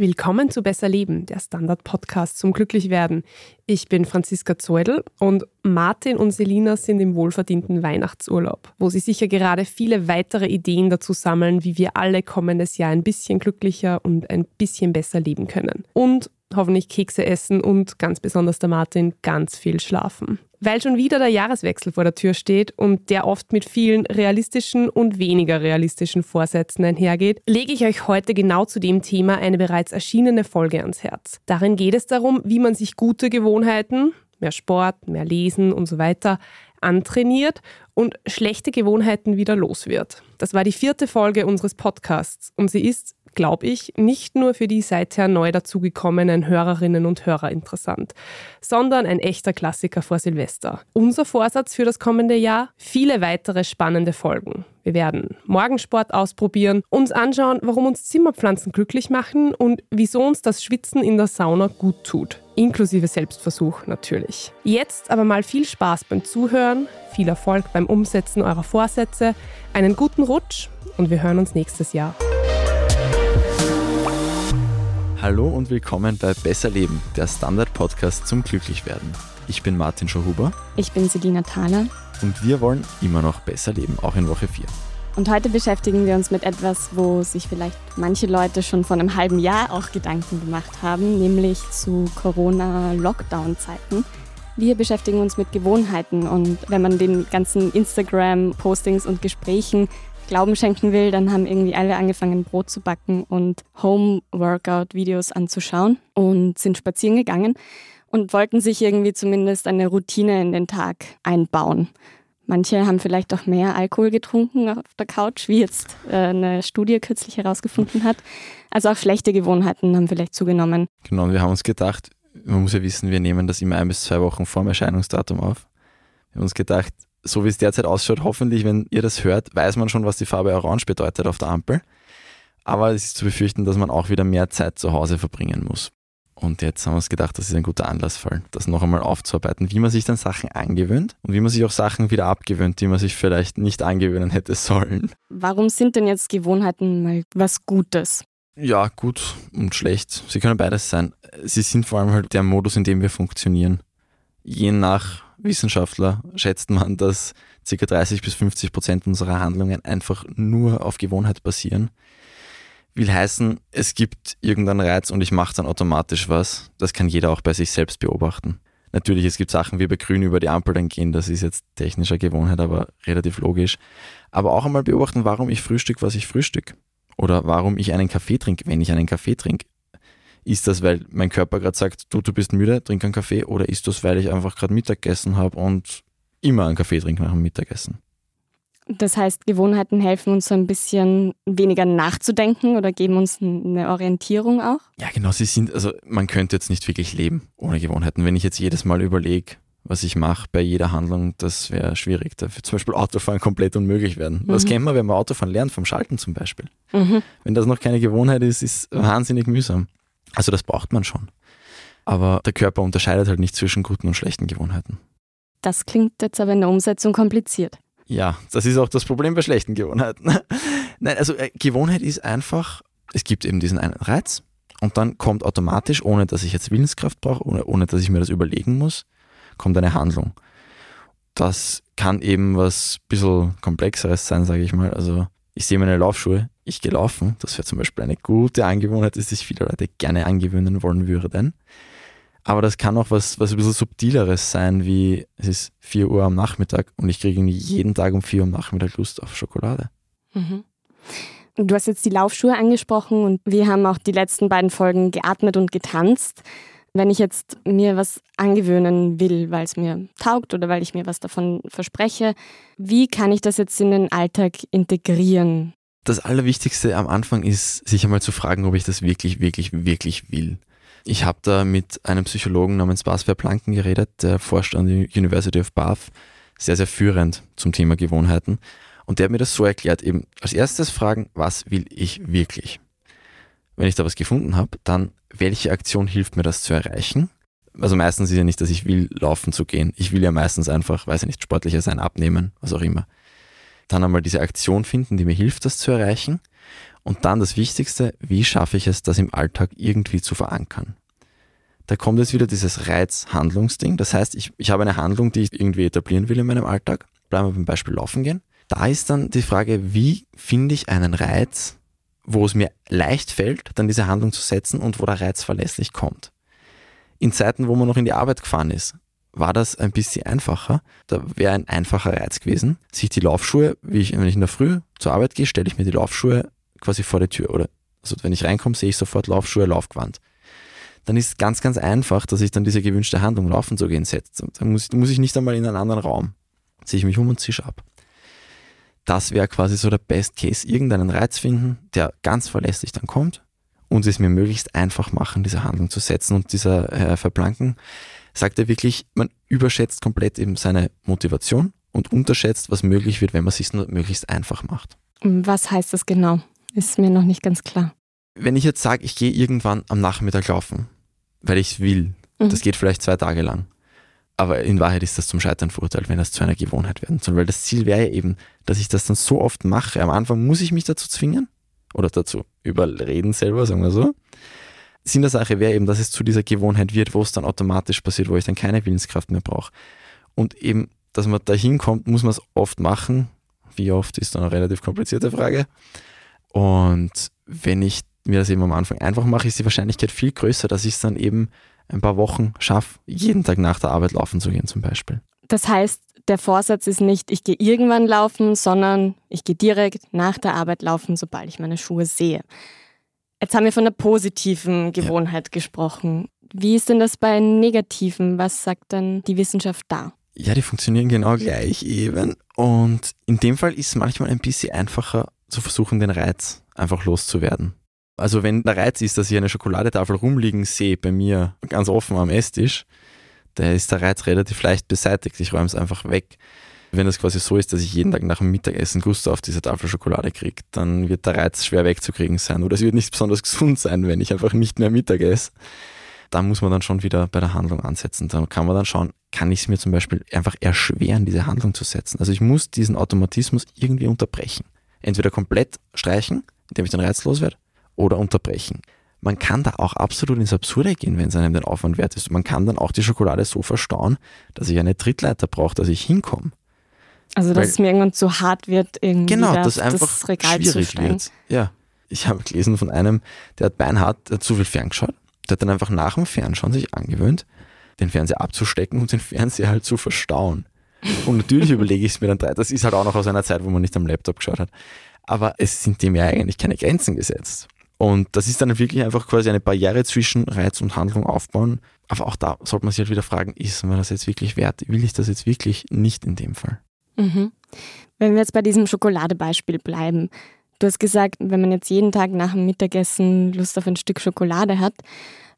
Willkommen zu Besser Leben, der Standard-Podcast zum Glücklichwerden. Ich bin Franziska Zeudel und Martin und Selina sind im wohlverdienten Weihnachtsurlaub, wo sie sicher gerade viele weitere Ideen dazu sammeln, wie wir alle kommendes Jahr ein bisschen glücklicher und ein bisschen besser leben können. Und hoffentlich Kekse essen und ganz besonders der Martin ganz viel schlafen. Weil schon wieder der Jahreswechsel vor der Tür steht und der oft mit vielen realistischen und weniger realistischen Vorsätzen einhergeht, lege ich euch heute genau zu dem Thema eine bereits erschienene Folge ans Herz. Darin geht es darum, wie man sich gute Gewohnheiten, mehr Sport, mehr Lesen und so weiter, antrainiert und schlechte Gewohnheiten wieder los wird. Das war die vierte Folge unseres Podcasts und sie ist glaube ich, nicht nur für die seither neu dazugekommenen Hörerinnen und Hörer interessant, sondern ein echter Klassiker vor Silvester. Unser Vorsatz für das kommende Jahr? Viele weitere spannende Folgen. Wir werden Morgensport ausprobieren, uns anschauen, warum uns Zimmerpflanzen glücklich machen und wieso uns das Schwitzen in der Sauna gut tut. Inklusive Selbstversuch natürlich. Jetzt aber mal viel Spaß beim Zuhören, viel Erfolg beim Umsetzen eurer Vorsätze, einen guten Rutsch und wir hören uns nächstes Jahr. Hallo und willkommen bei Besser Leben, der Standard-Podcast zum Glücklichwerden. Ich bin Martin Schauhuber. Ich bin Selina Thaler. Und wir wollen immer noch besser leben, auch in Woche 4. Und heute beschäftigen wir uns mit etwas, wo sich vielleicht manche Leute schon vor einem halben Jahr auch Gedanken gemacht haben, nämlich zu Corona-Lockdown-Zeiten. Wir beschäftigen uns mit Gewohnheiten und wenn man den ganzen Instagram-Postings und Gesprächen Glauben schenken will, dann haben irgendwie alle angefangen, Brot zu backen und Home-Workout-Videos anzuschauen und sind spazieren gegangen und wollten sich irgendwie zumindest eine Routine in den Tag einbauen. Manche haben vielleicht auch mehr Alkohol getrunken auf der Couch, wie jetzt äh, eine Studie kürzlich herausgefunden hat. Also auch schlechte Gewohnheiten haben vielleicht zugenommen. Genau, wir haben uns gedacht, man muss ja wissen, wir nehmen das immer ein bis zwei Wochen vor dem Erscheinungsdatum auf. Wir haben uns gedacht, so wie es derzeit ausschaut, hoffentlich, wenn ihr das hört, weiß man schon, was die Farbe Orange bedeutet auf der Ampel. Aber es ist zu befürchten, dass man auch wieder mehr Zeit zu Hause verbringen muss. Und jetzt haben wir uns gedacht, das ist ein guter Anlassfall, das noch einmal aufzuarbeiten, wie man sich dann Sachen angewöhnt und wie man sich auch Sachen wieder abgewöhnt, die man sich vielleicht nicht angewöhnen hätte sollen. Warum sind denn jetzt Gewohnheiten mal was Gutes? Ja, gut und schlecht. Sie können beides sein. Sie sind vor allem halt der Modus, in dem wir funktionieren. Je nach Wissenschaftler schätzt man, dass ca. 30 bis 50 Prozent unserer Handlungen einfach nur auf Gewohnheit basieren. Will heißen, es gibt irgendeinen Reiz und ich mache dann automatisch was. Das kann jeder auch bei sich selbst beobachten. Natürlich, es gibt Sachen wie bei Grün über die Ampel dann gehen, das ist jetzt technischer Gewohnheit, aber relativ logisch. Aber auch einmal beobachten, warum ich frühstück, was ich frühstück. Oder warum ich einen Kaffee trinke, wenn ich einen Kaffee trinke. Ist das, weil mein Körper gerade sagt, du, du bist müde, trink einen Kaffee? Oder ist das, weil ich einfach gerade Mittag gegessen habe und immer einen Kaffee trinke nach dem Mittagessen? Das heißt, Gewohnheiten helfen uns so ein bisschen weniger nachzudenken oder geben uns eine Orientierung auch? Ja, genau. Sie sind, also man könnte jetzt nicht wirklich leben ohne Gewohnheiten. Wenn ich jetzt jedes Mal überlege, was ich mache bei jeder Handlung, das wäre schwierig. Da würde zum Beispiel Autofahren komplett unmöglich werden. Mhm. Das kennt man, wenn man Autofahren lernt, vom Schalten zum Beispiel. Mhm. Wenn das noch keine Gewohnheit ist, ist es wahnsinnig mühsam. Also das braucht man schon. Aber der Körper unterscheidet halt nicht zwischen guten und schlechten Gewohnheiten. Das klingt jetzt aber in der Umsetzung kompliziert. Ja, das ist auch das Problem bei schlechten Gewohnheiten. Nein, also äh, Gewohnheit ist einfach, es gibt eben diesen einen Reiz und dann kommt automatisch, ohne dass ich jetzt Willenskraft brauche, ohne, ohne dass ich mir das überlegen muss, kommt eine Handlung. Das kann eben was ein bisschen komplexeres sein, sage ich mal. Also ich sehe meine Laufschuhe, ich gehe laufen. Das wäre zum Beispiel eine gute Angewohnheit, die sich viele Leute gerne angewöhnen wollen würden. Aber das kann auch was, was ein bisschen subtileres sein, wie es ist 4 Uhr am Nachmittag und ich kriege jeden Tag um 4 Uhr am Nachmittag Lust auf Schokolade. Mhm. Du hast jetzt die Laufschuhe angesprochen und wir haben auch die letzten beiden Folgen geatmet und getanzt. Wenn ich jetzt mir was angewöhnen will, weil es mir taugt oder weil ich mir was davon verspreche, wie kann ich das jetzt in den Alltag integrieren? Das Allerwichtigste am Anfang ist, sich einmal zu fragen, ob ich das wirklich, wirklich, wirklich will. Ich habe da mit einem Psychologen namens Bas Verplanken geredet, der forscht an der University of Bath, sehr, sehr führend zum Thema Gewohnheiten. Und der hat mir das so erklärt, eben als erstes fragen, was will ich wirklich? Wenn ich da was gefunden habe, dann welche Aktion hilft mir das zu erreichen? Also meistens ist ja nicht, dass ich will, laufen zu gehen. Ich will ja meistens einfach, weiß ich nicht, sportlicher sein, abnehmen, was auch immer. Dann einmal diese Aktion finden, die mir hilft, das zu erreichen. Und dann das Wichtigste, wie schaffe ich es, das im Alltag irgendwie zu verankern? Da kommt jetzt wieder dieses Reiz-Handlungsding. Das heißt, ich, ich habe eine Handlung, die ich irgendwie etablieren will in meinem Alltag. Bleiben wir beim Beispiel Laufen gehen. Da ist dann die Frage, wie finde ich einen Reiz, wo es mir leicht fällt, dann diese Handlung zu setzen und wo der Reiz verlässlich kommt. In Zeiten, wo man noch in die Arbeit gefahren ist, war das ein bisschen einfacher. Da wäre ein einfacher Reiz gewesen, sich die Laufschuhe, wie ich, wenn ich in der Früh zur Arbeit gehe, stelle ich mir die Laufschuhe quasi vor die Tür. Oder also wenn ich reinkomme, sehe ich sofort Laufschuhe, Laufgewand. Dann ist es ganz, ganz einfach, dass ich dann diese gewünschte Handlung laufen zu gehen setze. Dann muss, muss ich nicht einmal in einen anderen Raum. Ziehe ich mich um und zische ab. Das wäre quasi so der Best Case. Irgendeinen Reiz finden, der ganz verlässlich dann kommt und es mir möglichst einfach machen, diese Handlung zu setzen. Und dieser Herr Verblanken sagt er wirklich, man überschätzt komplett eben seine Motivation und unterschätzt, was möglich wird, wenn man es sich nur möglichst einfach macht. Was heißt das genau? Ist mir noch nicht ganz klar. Wenn ich jetzt sage, ich gehe irgendwann am Nachmittag laufen, weil ich es will, mhm. das geht vielleicht zwei Tage lang. Aber in Wahrheit ist das zum Scheitern verurteilt, wenn das zu einer Gewohnheit werden soll. Weil das Ziel wäre ja eben, dass ich das dann so oft mache. Am Anfang muss ich mich dazu zwingen oder dazu überreden selber, sagen wir so. Sinn der Sache wäre eben, dass es zu dieser Gewohnheit wird, wo es dann automatisch passiert, wo ich dann keine Willenskraft mehr brauche. Und eben, dass man da hinkommt, muss man es oft machen. Wie oft ist dann eine relativ komplizierte Frage. Und wenn ich mir das eben am Anfang einfach mache, ist die Wahrscheinlichkeit viel größer, dass ich es dann eben ein paar Wochen schaffe, jeden Tag nach der Arbeit laufen zu gehen zum Beispiel. Das heißt, der Vorsatz ist nicht, ich gehe irgendwann laufen, sondern ich gehe direkt nach der Arbeit laufen, sobald ich meine Schuhe sehe. Jetzt haben wir von einer positiven Gewohnheit ja. gesprochen. Wie ist denn das bei negativen? Was sagt dann die Wissenschaft da? Ja, die funktionieren genau gleich eben. Und in dem Fall ist es manchmal ein bisschen einfacher zu versuchen, den Reiz einfach loszuwerden. Also wenn der Reiz ist, dass ich eine Schokoladetafel rumliegen sehe bei mir ganz offen am Esstisch, da ist der Reiz relativ leicht beseitigt. Ich räume es einfach weg. Wenn es quasi so ist, dass ich jeden Tag nach dem Mittagessen Gusto auf diese Tafel Schokolade kriege, dann wird der Reiz schwer wegzukriegen sein. Oder es wird nicht besonders gesund sein, wenn ich einfach nicht mehr Mittag esse. Da muss man dann schon wieder bei der Handlung ansetzen. Da kann man dann schauen, kann ich es mir zum Beispiel einfach erschweren, diese Handlung zu setzen. Also ich muss diesen Automatismus irgendwie unterbrechen. Entweder komplett streichen, indem ich den Reiz loswerde, oder unterbrechen. Man kann da auch absolut ins Absurde gehen, wenn es einem den Aufwand wert ist. Man kann dann auch die Schokolade so verstauen, dass ich eine Trittleiter brauche, dass ich hinkomme. Also, dass Weil, es mir irgendwann zu hart wird, irgendwie genau, da, dass einfach das Regal schwierig wird. Ja. Ich habe gelesen von einem, der hat beinhart der hat zu viel ferngeschaut. Der hat dann einfach nach dem Fernschauen sich angewöhnt, den Fernseher abzustecken und den Fernseher halt zu verstauen. Und natürlich überlege ich es mir dann drei. Das ist halt auch noch aus einer Zeit, wo man nicht am Laptop geschaut hat. Aber es sind dem ja eigentlich keine Grenzen gesetzt. Und das ist dann wirklich einfach quasi eine Barriere zwischen Reiz und Handlung aufbauen. Aber auch da sollte man sich halt wieder fragen, ist mir das jetzt wirklich wert? Will ich das jetzt wirklich nicht in dem Fall? Mhm. Wenn wir jetzt bei diesem Schokoladebeispiel bleiben. Du hast gesagt, wenn man jetzt jeden Tag nach dem Mittagessen Lust auf ein Stück Schokolade hat,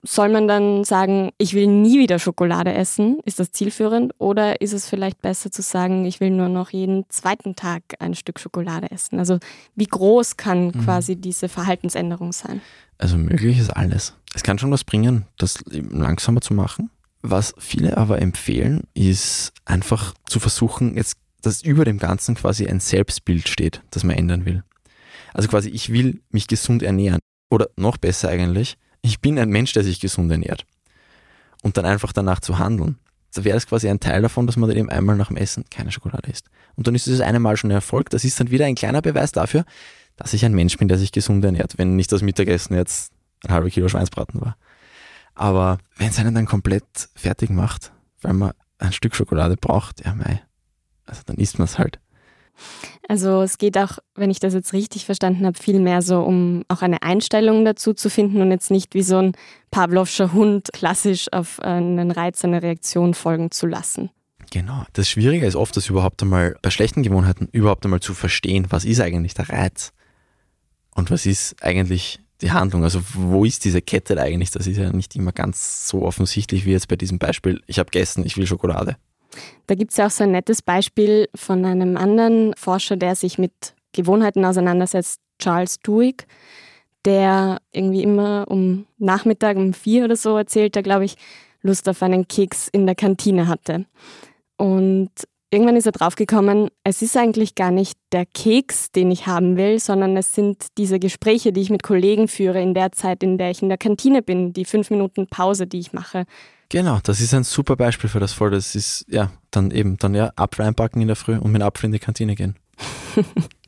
soll man dann sagen, ich will nie wieder Schokolade essen? Ist das zielführend? Oder ist es vielleicht besser zu sagen, ich will nur noch jeden zweiten Tag ein Stück Schokolade essen? Also wie groß kann mhm. quasi diese Verhaltensänderung sein? Also möglich ist alles. Es kann schon was bringen, das langsamer zu machen. Was viele aber empfehlen, ist einfach zu versuchen, jetzt, dass über dem Ganzen quasi ein Selbstbild steht, das man ändern will. Also quasi, ich will mich gesund ernähren. Oder noch besser eigentlich, ich bin ein Mensch, der sich gesund ernährt. Und dann einfach danach zu handeln. Da wäre es quasi ein Teil davon, dass man dann eben einmal nach dem Essen keine Schokolade isst. Und dann ist es eine Mal schon ein Erfolg. Das ist dann wieder ein kleiner Beweis dafür, dass ich ein Mensch bin, der sich gesund ernährt, wenn nicht das Mittagessen jetzt ein halber Kilo Schweinsbraten war. Aber wenn es einen dann komplett fertig macht, weil man ein Stück Schokolade braucht, ja mei, also dann isst man es halt. Also es geht auch, wenn ich das jetzt richtig verstanden habe, viel mehr so um auch eine Einstellung dazu zu finden und jetzt nicht wie so ein Pavlovscher Hund klassisch auf einen Reiz, eine Reaktion folgen zu lassen. Genau. Das Schwierige ist oft, das überhaupt einmal bei schlechten Gewohnheiten überhaupt einmal zu verstehen, was ist eigentlich der Reiz und was ist eigentlich die Handlung. Also wo ist diese Kette eigentlich? Das ist ja nicht immer ganz so offensichtlich wie jetzt bei diesem Beispiel. Ich habe gegessen, ich will Schokolade. Da gibt es ja auch so ein nettes Beispiel von einem anderen Forscher, der sich mit Gewohnheiten auseinandersetzt, Charles Duhigg, der irgendwie immer um Nachmittag um vier oder so erzählt, der glaube ich Lust auf einen Keks in der Kantine hatte. Und irgendwann ist er draufgekommen, es ist eigentlich gar nicht der Keks, den ich haben will, sondern es sind diese Gespräche, die ich mit Kollegen führe in der Zeit, in der ich in der Kantine bin, die fünf Minuten Pause, die ich mache. Genau, das ist ein super Beispiel für das Voll. Das ist ja dann eben dann ja Apfel einpacken in der Früh und mit Apfel in die Kantine gehen.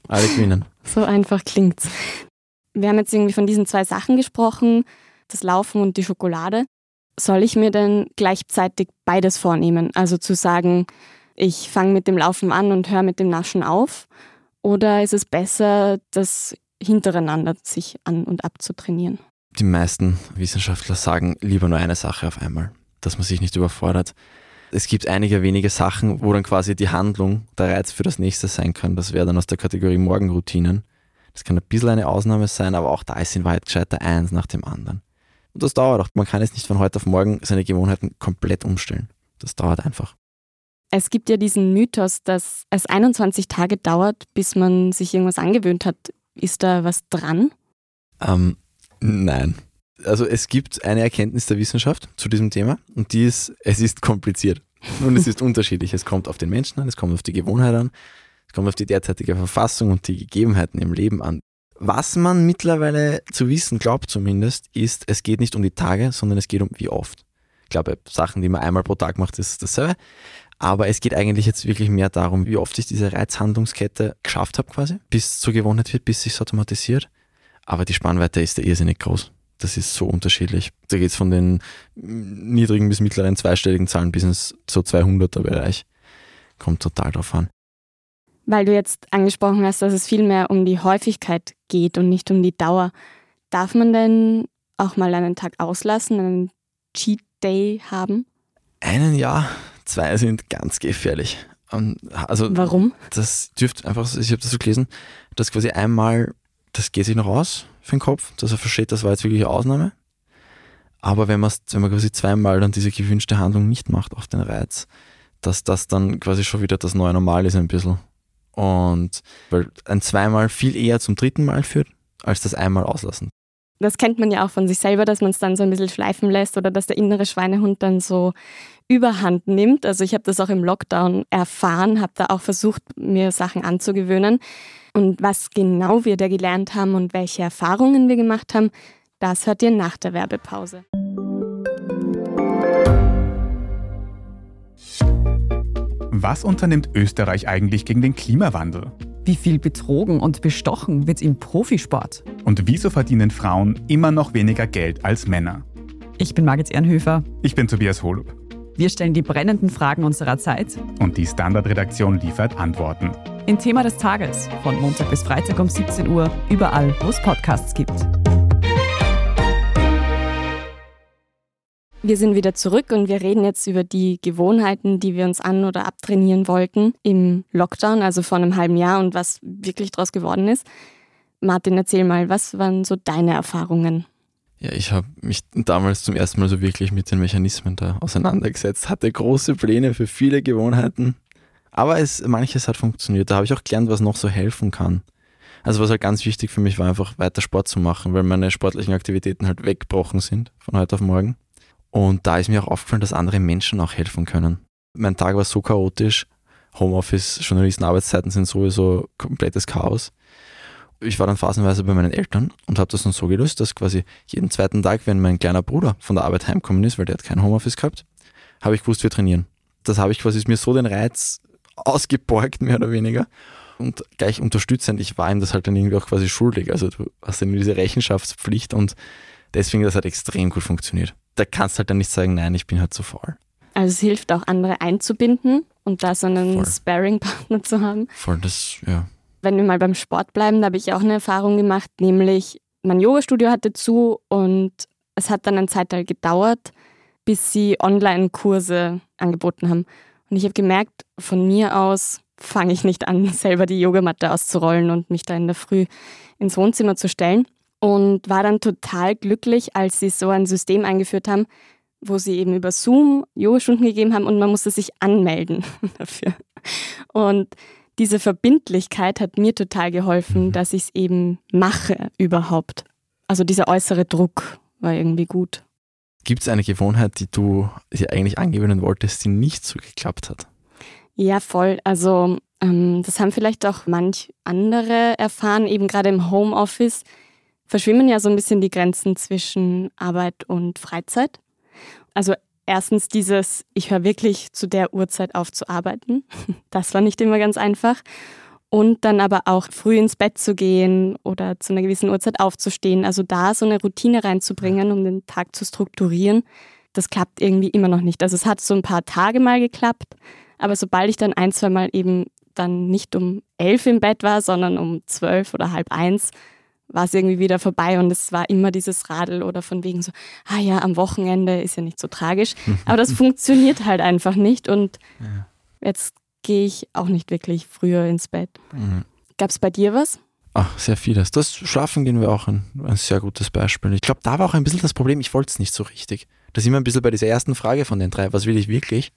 Alle gewinnen. So einfach klingt's. Wir haben jetzt irgendwie von diesen zwei Sachen gesprochen, das Laufen und die Schokolade. Soll ich mir denn gleichzeitig beides vornehmen? Also zu sagen, ich fange mit dem Laufen an und höre mit dem Naschen auf? Oder ist es besser, das hintereinander sich an und ab zu trainieren? Die meisten Wissenschaftler sagen lieber nur eine Sache auf einmal, dass man sich nicht überfordert. Es gibt einige wenige Sachen, wo dann quasi die Handlung der Reiz für das nächste sein kann. Das wäre dann aus der Kategorie Morgenroutinen. Das kann ein bisschen eine Ausnahme sein, aber auch da ist in Wahrheit gescheiter eins nach dem anderen. Und das dauert auch. Man kann jetzt nicht von heute auf morgen seine Gewohnheiten komplett umstellen. Das dauert einfach. Es gibt ja diesen Mythos, dass es 21 Tage dauert, bis man sich irgendwas angewöhnt hat. Ist da was dran? Ähm, nein. Also es gibt eine Erkenntnis der Wissenschaft zu diesem Thema und die ist, es ist kompliziert und es ist unterschiedlich. Es kommt auf den Menschen an, es kommt auf die Gewohnheit an, es kommt auf die derzeitige Verfassung und die Gegebenheiten im Leben an. Was man mittlerweile zu wissen glaubt zumindest, ist, es geht nicht um die Tage, sondern es geht um wie oft. Ich glaube, Sachen, die man einmal pro Tag macht, ist dasselbe. Aber es geht eigentlich jetzt wirklich mehr darum, wie oft ich diese Reizhandlungskette geschafft habe quasi, bis es zur Gewohnheit wird, bis sich automatisiert. Aber die Spannweite ist ja irrsinnig groß. Das ist so unterschiedlich. Da geht es von den niedrigen bis mittleren zweistelligen Zahlen bis ins so 200er Bereich. Kommt total drauf an. Weil du jetzt angesprochen hast, dass es viel mehr um die Häufigkeit geht und nicht um die Dauer. Darf man denn auch mal einen Tag auslassen, einen Cheat Day haben? Einen ja, Zwei sind ganz gefährlich. Also, Warum? Das dürfte einfach, ich habe das so gelesen, dass quasi einmal, das geht sich noch aus für den Kopf, dass er versteht, das war jetzt wirklich eine Ausnahme. Aber wenn, wenn man quasi zweimal dann diese gewünschte Handlung nicht macht auf den Reiz, dass das dann quasi schon wieder das neue Normal ist ein bisschen. Und weil ein zweimal viel eher zum dritten Mal führt, als das einmal auslassen. Das kennt man ja auch von sich selber, dass man es dann so ein bisschen schleifen lässt oder dass der innere Schweinehund dann so überhand nimmt. Also ich habe das auch im Lockdown erfahren, habe da auch versucht, mir Sachen anzugewöhnen. Und was genau wir da gelernt haben und welche Erfahrungen wir gemacht haben, das hört ihr nach der Werbepause. Was unternimmt Österreich eigentlich gegen den Klimawandel? Wie viel betrogen und bestochen wird im Profisport? Und wieso verdienen Frauen immer noch weniger Geld als Männer? Ich bin Margit Ehrenhöfer. Ich bin Tobias Holub. Wir stellen die brennenden Fragen unserer Zeit. Und die Standardredaktion liefert Antworten. In Thema des Tages von Montag bis Freitag um 17 Uhr, überall, wo es Podcasts gibt. Wir sind wieder zurück und wir reden jetzt über die Gewohnheiten, die wir uns an- oder abtrainieren wollten im Lockdown, also vor einem halben Jahr und was wirklich daraus geworden ist. Martin, erzähl mal, was waren so deine Erfahrungen? Ja, ich habe mich damals zum ersten Mal so wirklich mit den Mechanismen da auseinandergesetzt, hatte große Pläne für viele Gewohnheiten, aber es, manches hat funktioniert. Da habe ich auch gelernt, was noch so helfen kann. Also was halt ganz wichtig für mich war, einfach weiter Sport zu machen, weil meine sportlichen Aktivitäten halt weggebrochen sind von heute auf morgen. Und da ist mir auch aufgefallen, dass andere Menschen auch helfen können. Mein Tag war so chaotisch, Homeoffice, Journalisten, Arbeitszeiten sind sowieso komplettes Chaos ich war dann phasenweise bei meinen Eltern und habe das dann so gelöst, dass quasi jeden zweiten Tag, wenn mein kleiner Bruder von der Arbeit heimkommen ist, weil der hat kein Homeoffice gehabt, habe ich gewusst, wir trainieren. Das habe ich quasi ist mir so den Reiz ausgeborgt, mehr oder weniger. Und gleich unterstützend, ich war ihm das halt dann irgendwie auch quasi schuldig. Also du hast dann diese Rechenschaftspflicht und deswegen das hat extrem gut funktioniert. Da kannst du halt dann nicht sagen, nein, ich bin halt zu faul. Also es hilft auch andere einzubinden und da so einen Sparring-Partner zu haben. Voll, das, ja. Wenn wir mal beim Sport bleiben, da habe ich auch eine Erfahrung gemacht, nämlich mein Yoga-Studio hatte zu und es hat dann eine Zeit gedauert, bis sie Online-Kurse angeboten haben. Und ich habe gemerkt, von mir aus fange ich nicht an, selber die Yogamatte auszurollen und mich da in der Früh ins Wohnzimmer zu stellen. Und war dann total glücklich, als sie so ein System eingeführt haben, wo sie eben über Zoom Yogastunden gegeben haben und man musste sich anmelden dafür. Und diese Verbindlichkeit hat mir total geholfen, mhm. dass ich es eben mache überhaupt. Also dieser äußere Druck war irgendwie gut. Gibt es eine Gewohnheit, die du dir eigentlich angewöhnen wolltest, die nicht so geklappt hat? Ja, voll. Also ähm, das haben vielleicht auch manch andere erfahren, eben gerade im Homeoffice verschwimmen ja so ein bisschen die Grenzen zwischen Arbeit und Freizeit. Also erstens dieses, ich höre wirklich zu der Uhrzeit auf zu arbeiten. Das war nicht immer ganz einfach. Und dann aber auch früh ins Bett zu gehen oder zu einer gewissen Uhrzeit aufzustehen. Also da so eine Routine reinzubringen, um den Tag zu strukturieren, das klappt irgendwie immer noch nicht. Also es hat so ein paar Tage mal geklappt, aber sobald ich dann ein, zwei Mal eben dann nicht um elf im Bett war, sondern um zwölf oder halb eins, war es irgendwie wieder vorbei und es war immer dieses Radl oder von wegen so, ah ja, am Wochenende ist ja nicht so tragisch. Aber das funktioniert halt einfach nicht und ja. jetzt gehe ich auch nicht wirklich früher ins Bett. Mhm. Gab es bei dir was? Ach, sehr vieles. Das Schlafen gehen wir auch ein, ein sehr gutes Beispiel. Ich glaube, da war auch ein bisschen das Problem, ich wollte es nicht so richtig. Da sind wir ein bisschen bei dieser ersten Frage von den drei, was will ich wirklich?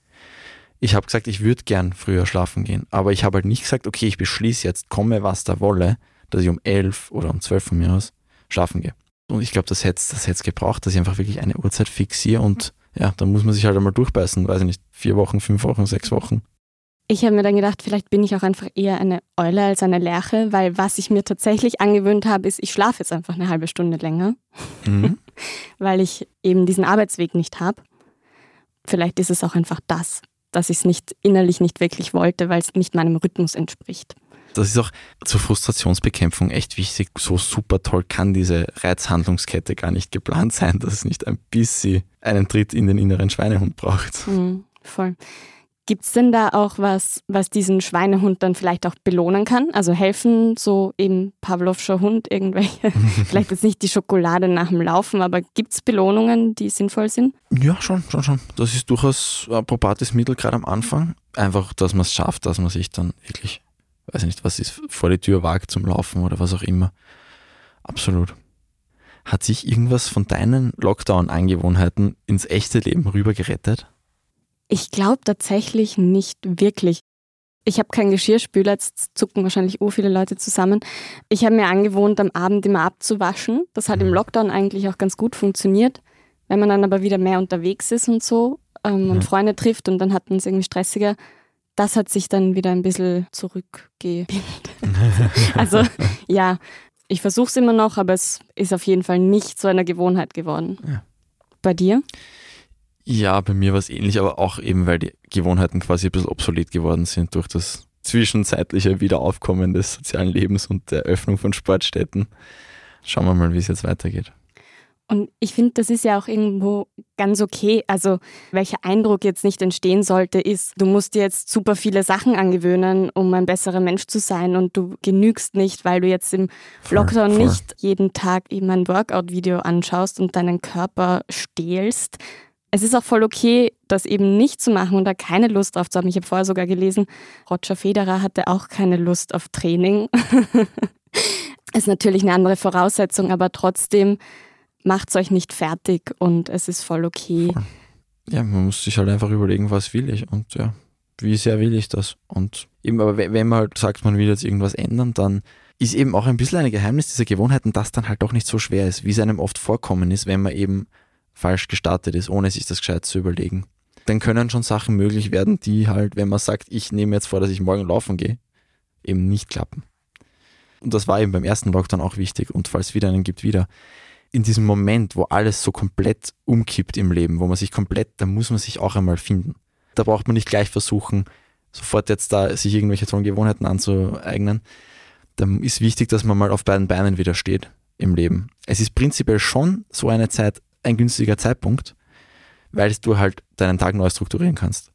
Ich habe gesagt, ich würde gern früher schlafen gehen, aber ich habe halt nicht gesagt, okay, ich beschließe jetzt, komme was da wolle, dass ich um elf oder um zwölf von mir aus schlafen gehe. Und ich glaube, das hätte es das gebraucht, dass ich einfach wirklich eine Uhrzeit fixiere und ja, dann muss man sich halt einmal durchbeißen, weiß ich nicht, vier Wochen, fünf Wochen, sechs Wochen. Ich habe mir dann gedacht, vielleicht bin ich auch einfach eher eine Eule als eine Lerche, weil was ich mir tatsächlich angewöhnt habe, ist, ich schlafe jetzt einfach eine halbe Stunde länger, mhm. weil ich eben diesen Arbeitsweg nicht habe. Vielleicht ist es auch einfach das, dass ich es nicht innerlich nicht wirklich wollte, weil es nicht meinem Rhythmus entspricht. Das ist auch zur Frustrationsbekämpfung echt wichtig. So super toll kann diese Reizhandlungskette gar nicht geplant sein, dass es nicht ein bisschen einen Tritt in den inneren Schweinehund braucht. Mhm, voll. Gibt es denn da auch was, was diesen Schweinehund dann vielleicht auch belohnen kann? Also helfen so eben Pavlovscher Hund irgendwelche, vielleicht jetzt nicht die Schokolade nach dem Laufen, aber gibt es Belohnungen, die sinnvoll sind? Ja, schon, schon, schon. Das ist durchaus ein probates Mittel gerade am Anfang. Einfach, dass man es schafft, dass man sich dann wirklich, weiß ich nicht, was ist, vor die Tür wagt zum Laufen oder was auch immer. Absolut. Hat sich irgendwas von deinen Lockdown-Angewohnheiten ins echte Leben rüber gerettet? Ich glaube tatsächlich nicht wirklich. Ich habe keinen Geschirrspüler, jetzt zucken wahrscheinlich ur viele Leute zusammen. Ich habe mir angewohnt, am Abend immer abzuwaschen. Das hat im mhm. Lockdown eigentlich auch ganz gut funktioniert. Wenn man dann aber wieder mehr unterwegs ist und so ähm, und Freunde trifft und dann hat man es irgendwie stressiger, das hat sich dann wieder ein bisschen zurückgebildet. also ja, ich versuche es immer noch, aber es ist auf jeden Fall nicht so eine Gewohnheit geworden. Ja. Bei dir? Ja, bei mir war es ähnlich, aber auch eben, weil die Gewohnheiten quasi ein bisschen obsolet geworden sind durch das zwischenzeitliche Wiederaufkommen des sozialen Lebens und der Öffnung von Sportstätten. Schauen wir mal, wie es jetzt weitergeht. Und ich finde, das ist ja auch irgendwo ganz okay. Also, welcher Eindruck jetzt nicht entstehen sollte, ist, du musst dir jetzt super viele Sachen angewöhnen, um ein besserer Mensch zu sein und du genügst nicht, weil du jetzt im Lockdown voll, voll. nicht jeden Tag eben ein Workout-Video anschaust und deinen Körper stehlst, es ist auch voll okay, das eben nicht zu machen und da keine Lust drauf zu haben. Ich habe vorher sogar gelesen, Roger Federer hatte auch keine Lust auf Training. ist natürlich eine andere Voraussetzung, aber trotzdem macht es euch nicht fertig und es ist voll okay. Ja, man muss sich halt einfach überlegen, was will ich und ja, wie sehr will ich das. Und eben, aber wenn man halt sagt, man will jetzt irgendwas ändern, dann ist eben auch ein bisschen ein Geheimnis dieser Gewohnheiten, dass dann halt doch nicht so schwer ist, wie es einem oft vorkommen ist, wenn man eben falsch gestartet ist, ohne sich das gescheit zu überlegen. Dann können schon Sachen möglich werden, die halt, wenn man sagt, ich nehme jetzt vor, dass ich morgen laufen gehe, eben nicht klappen. Und das war eben beim ersten Lockdown auch wichtig. Und falls es wieder einen gibt, wieder. In diesem Moment, wo alles so komplett umkippt im Leben, wo man sich komplett, da muss man sich auch einmal finden. Da braucht man nicht gleich versuchen, sofort jetzt da sich irgendwelche tollen Gewohnheiten anzueignen. Da ist wichtig, dass man mal auf beiden Beinen wieder steht im Leben. Es ist prinzipiell schon so eine Zeit ein günstiger Zeitpunkt, weil du halt deinen Tag neu strukturieren kannst.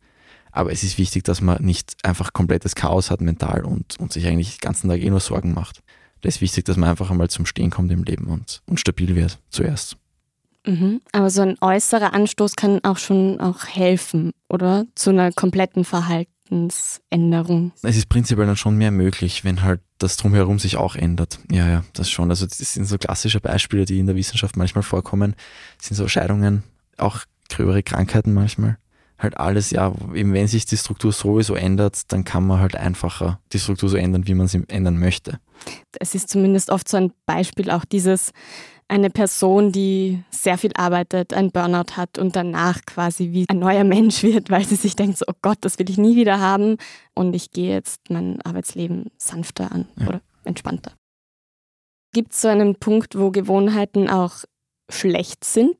Aber es ist wichtig, dass man nicht einfach komplettes Chaos hat mental und, und sich eigentlich den ganzen Tag eh nur Sorgen macht. Das ist wichtig, dass man einfach einmal zum Stehen kommt im Leben und, und stabil wird zuerst. Mhm. Aber so ein äußerer Anstoß kann auch schon auch helfen, oder? Zu einer kompletten Verhalten. Verhaltensänderung. Es ist prinzipiell dann schon mehr möglich, wenn halt das drumherum sich auch ändert. Ja, ja, das schon. Also das sind so klassische Beispiele, die in der Wissenschaft manchmal vorkommen. Das sind so Scheidungen, auch gröbere Krankheiten manchmal. Halt alles, ja, eben wenn sich die Struktur sowieso ändert, dann kann man halt einfacher die Struktur so ändern, wie man sie ändern möchte. Es ist zumindest oft so ein Beispiel auch dieses, eine Person, die sehr viel arbeitet, ein Burnout hat und danach quasi wie ein neuer Mensch wird, weil sie sich denkt, so, oh Gott, das will ich nie wieder haben und ich gehe jetzt mein Arbeitsleben sanfter an ja. oder entspannter. Gibt es so einen Punkt, wo Gewohnheiten auch schlecht sind?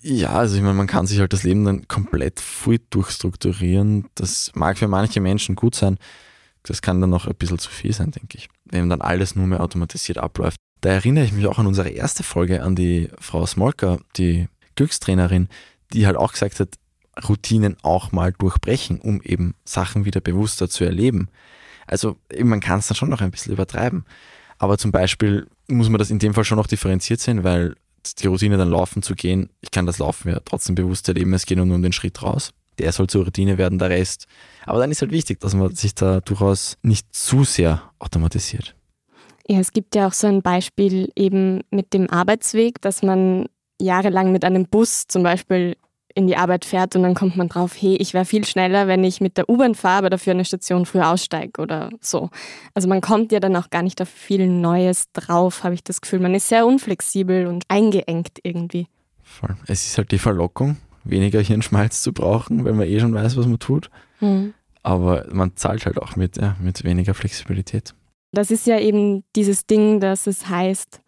Ja, also ich meine, man kann sich halt das Leben dann komplett voll durchstrukturieren. Das mag für manche Menschen gut sein. Das kann dann noch ein bisschen zu viel sein, denke ich. Wenn dann alles nur mehr automatisiert abläuft. Da erinnere ich mich auch an unsere erste Folge an die Frau Smolka, die Glückstrainerin, die halt auch gesagt hat, Routinen auch mal durchbrechen, um eben Sachen wieder bewusster zu erleben. Also man kann es dann schon noch ein bisschen übertreiben. Aber zum Beispiel muss man das in dem Fall schon noch differenziert sehen, weil die Routine dann laufen zu gehen, ich kann das Laufen ja trotzdem bewusst erleben, es geht nur um den Schritt raus. Der soll zur Routine werden, der Rest. Aber dann ist halt wichtig, dass man sich da durchaus nicht zu sehr automatisiert. Ja, es gibt ja auch so ein Beispiel eben mit dem Arbeitsweg, dass man jahrelang mit einem Bus zum Beispiel in die Arbeit fährt und dann kommt man drauf, hey, ich wäre viel schneller, wenn ich mit der U-Bahn fahre, aber dafür eine Station früher aussteige oder so. Also man kommt ja dann auch gar nicht auf viel Neues drauf, habe ich das Gefühl. Man ist sehr unflexibel und eingeengt irgendwie. Voll. Es ist halt die Verlockung, weniger Hirnschmalz zu brauchen, weil man eh schon weiß, was man tut. Mhm. Aber man zahlt halt auch mit, ja, mit weniger Flexibilität. Das ist ja eben dieses Ding, dass es heißt,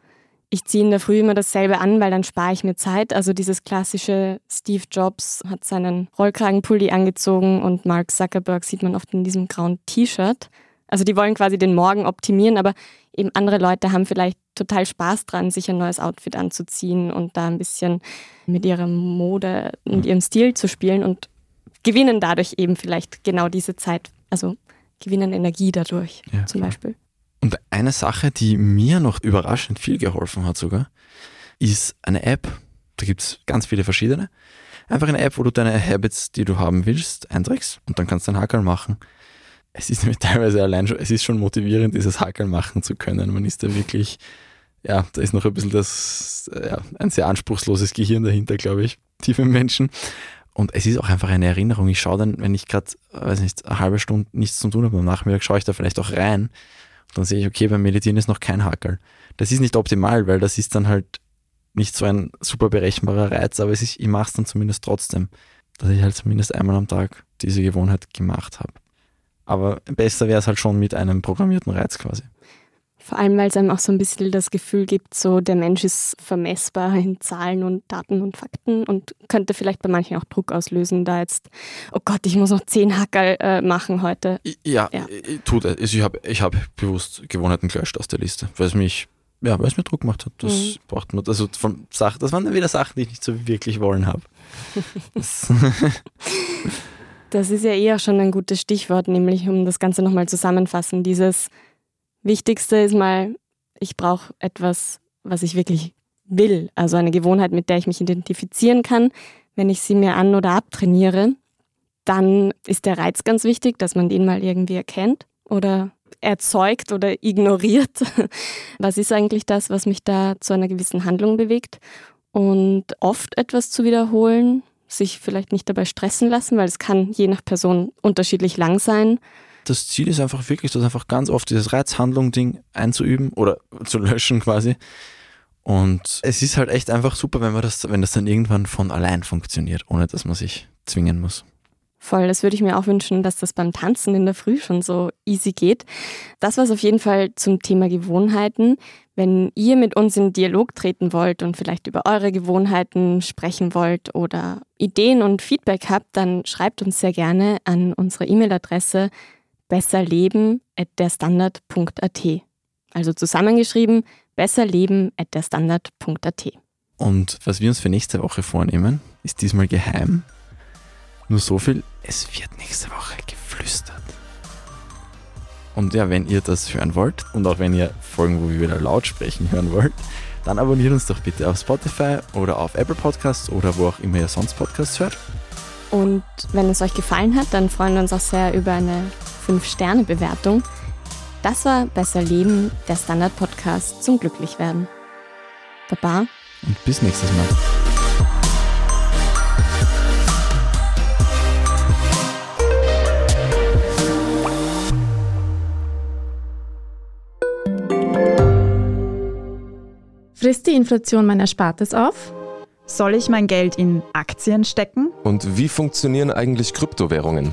ich ziehe in der Früh immer dasselbe an, weil dann spare ich mir Zeit. Also dieses klassische Steve Jobs hat seinen Rollkragenpulli angezogen und Mark Zuckerberg sieht man oft in diesem grauen T-Shirt. Also die wollen quasi den Morgen optimieren, aber eben andere Leute haben vielleicht total Spaß dran, sich ein neues Outfit anzuziehen und da ein bisschen mit ihrer Mode und ihrem Stil zu spielen und gewinnen dadurch eben vielleicht genau diese Zeit, also gewinnen Energie dadurch ja, zum klar. Beispiel. Und eine Sache, die mir noch überraschend viel geholfen hat sogar, ist eine App. Da gibt es ganz viele verschiedene. Einfach eine App, wo du deine Habits, die du haben willst, einträgst und dann kannst du ein Hackerl machen. Es ist nämlich teilweise allein schon, es ist schon motivierend, dieses Hackerl machen zu können. Man ist da wirklich, ja, da ist noch ein bisschen das, ja, ein sehr anspruchsloses Gehirn dahinter, glaube ich, tief im Menschen. Und es ist auch einfach eine Erinnerung. Ich schaue dann, wenn ich gerade, weiß nicht, eine halbe Stunde nichts zu tun habe am Nachmittag, schaue ich da vielleicht auch rein dann sehe ich, okay, beim Meditieren ist noch kein Hackerl. Das ist nicht optimal, weil das ist dann halt nicht so ein super berechenbarer Reiz, aber ist, ich mache es dann zumindest trotzdem, dass ich halt zumindest einmal am Tag diese Gewohnheit gemacht habe. Aber besser wäre es halt schon mit einem programmierten Reiz quasi. Vor allem, weil es einem auch so ein bisschen das Gefühl gibt, so der Mensch ist vermessbar in Zahlen und Daten und Fakten und könnte vielleicht bei manchen auch Druck auslösen, da jetzt, oh Gott, ich muss noch zehn Hacker äh, machen heute. Ja, ja. tut es. Ich habe ich hab bewusst Gewohnheiten gelöscht aus der Liste, weil es mich, ja, weil es mir Druck gemacht hat. Das mhm. braucht man, also von Sachen, das waren dann wieder Sachen, die ich nicht so wirklich wollen habe. das, das ist ja eher schon ein gutes Stichwort, nämlich um das Ganze nochmal zusammenfassen, dieses Wichtigste ist mal, ich brauche etwas, was ich wirklich will. Also eine Gewohnheit, mit der ich mich identifizieren kann. Wenn ich sie mir an- oder abtrainiere, dann ist der Reiz ganz wichtig, dass man den mal irgendwie erkennt oder erzeugt oder ignoriert. Was ist eigentlich das, was mich da zu einer gewissen Handlung bewegt? Und oft etwas zu wiederholen, sich vielleicht nicht dabei stressen lassen, weil es kann je nach Person unterschiedlich lang sein das Ziel ist einfach wirklich, das einfach ganz oft dieses Reizhandlung-Ding einzuüben oder zu löschen quasi. Und es ist halt echt einfach super, wenn man das, wenn das dann irgendwann von allein funktioniert, ohne dass man sich zwingen muss. Voll, das würde ich mir auch wünschen, dass das beim Tanzen in der Früh schon so easy geht. Das war es auf jeden Fall zum Thema Gewohnheiten. Wenn ihr mit uns in Dialog treten wollt und vielleicht über eure Gewohnheiten sprechen wollt oder Ideen und Feedback habt, dann schreibt uns sehr gerne an unsere E-Mail-Adresse besserleben.derstandard.at. Also zusammengeschrieben, besserleben.derstandard.at. Und was wir uns für nächste Woche vornehmen, ist diesmal geheim. Nur so viel, es wird nächste Woche geflüstert. Und ja, wenn ihr das hören wollt und auch wenn ihr Folgen, wo wir wieder laut sprechen, hören wollt, dann abonniert uns doch bitte auf Spotify oder auf Apple Podcasts oder wo auch immer ihr sonst Podcasts hört. Und wenn es euch gefallen hat, dann freuen wir uns auch sehr über eine 5-Sterne-Bewertung. Das war Besser Leben, der Standard-Podcast zum Glücklichwerden. Baba. Und bis nächstes Mal. Frisst die Inflation mein Erspartes auf? Soll ich mein Geld in Aktien stecken? Und wie funktionieren eigentlich Kryptowährungen?